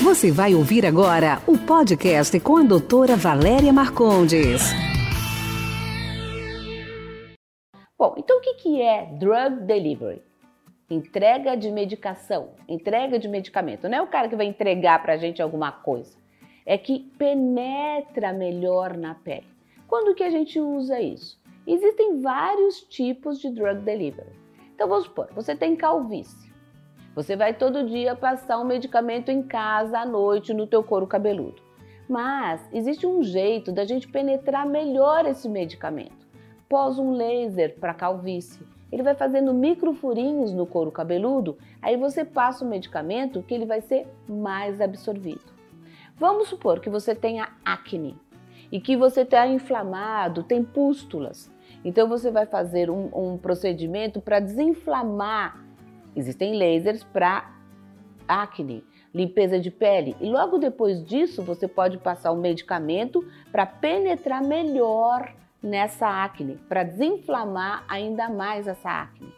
Você vai ouvir agora o podcast com a doutora Valéria Marcondes. Bom, então o que é drug delivery? Entrega de medicação, entrega de medicamento. Não é o cara que vai entregar para a gente alguma coisa. É que penetra melhor na pele. Quando que a gente usa isso? Existem vários tipos de drug delivery. Então vamos supor, você tem calvície. Você vai todo dia passar um medicamento em casa à noite no teu couro cabeludo. Mas existe um jeito da gente penetrar melhor esse medicamento. Pós um laser para calvície ele vai fazendo microfurinhos no couro cabeludo, aí você passa o medicamento que ele vai ser mais absorvido. Vamos supor que você tenha acne e que você está inflamado, tem pústulas. Então você vai fazer um, um procedimento para desinflamar. Existem lasers para acne, limpeza de pele. E logo depois disso você pode passar um medicamento para penetrar melhor nessa acne, para desinflamar ainda mais essa acne.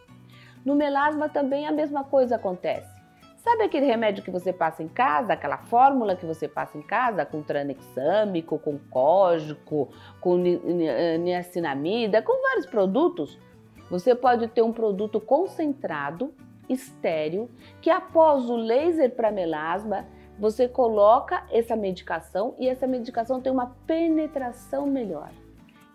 No melasma também a mesma coisa acontece. Sabe aquele remédio que você passa em casa, aquela fórmula que você passa em casa com tranexâmico, com cógico, com niacinamida, com vários produtos? Você pode ter um produto concentrado, estéreo, que após o laser para melasma, você coloca essa medicação e essa medicação tem uma penetração melhor.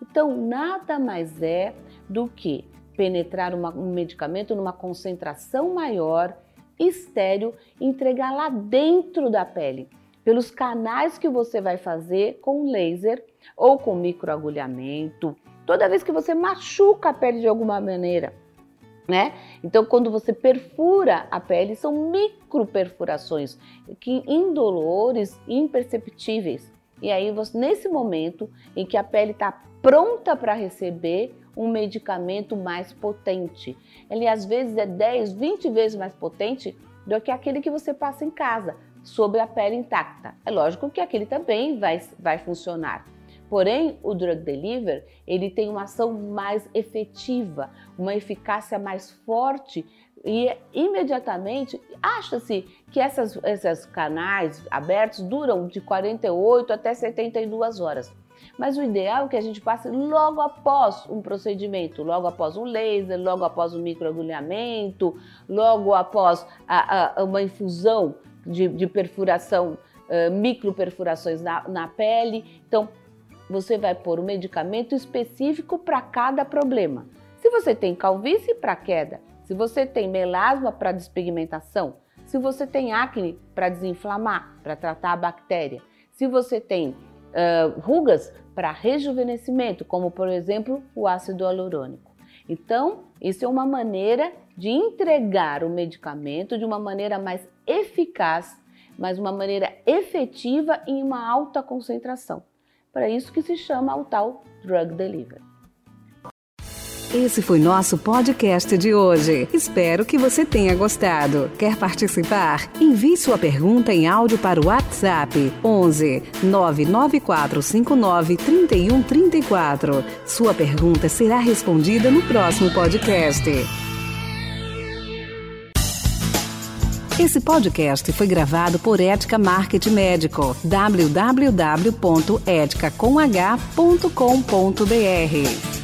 Então, nada mais é do que penetrar uma, um medicamento numa concentração maior, estéreo, entregar lá dentro da pele, pelos canais que você vai fazer com laser ou com microagulhamento, toda vez que você machuca a pele de alguma maneira. Né? Então, quando você perfura a pele, são microperfurações que indolores, imperceptíveis. E aí, você, nesse momento em que a pele está pronta para receber um medicamento mais potente. Ele às vezes é 10, 20 vezes mais potente do que aquele que você passa em casa, sobre a pele intacta. É lógico que aquele também vai, vai funcionar. Porém, o drug delivery, ele tem uma ação mais efetiva, uma eficácia mais forte e imediatamente acha-se que essas, esses canais abertos duram de 48 até 72 horas. Mas o ideal é que a gente passe logo após um procedimento, logo após um laser, logo após um microagulhamento, logo após a, a, uma infusão de, de perfuração, uh, microperfurações na, na pele. Então, você vai pôr um medicamento específico para cada problema. Se você tem calvície, para queda. Se você tem melasma, para despigmentação. Se você tem acne, para desinflamar, para tratar a bactéria. Se você tem uh, rugas para rejuvenescimento, como por exemplo o ácido hialurônico. Então, isso é uma maneira de entregar o medicamento de uma maneira mais eficaz, mas uma maneira efetiva em uma alta concentração. Para isso que se chama o tal drug delivery. Esse foi nosso podcast de hoje. Espero que você tenha gostado. Quer participar? Envie sua pergunta em áudio para o WhatsApp 11 99459 3134. Sua pergunta será respondida no próximo podcast. Esse podcast foi gravado por Ética Marketing Médico. www.eticacomh.com.br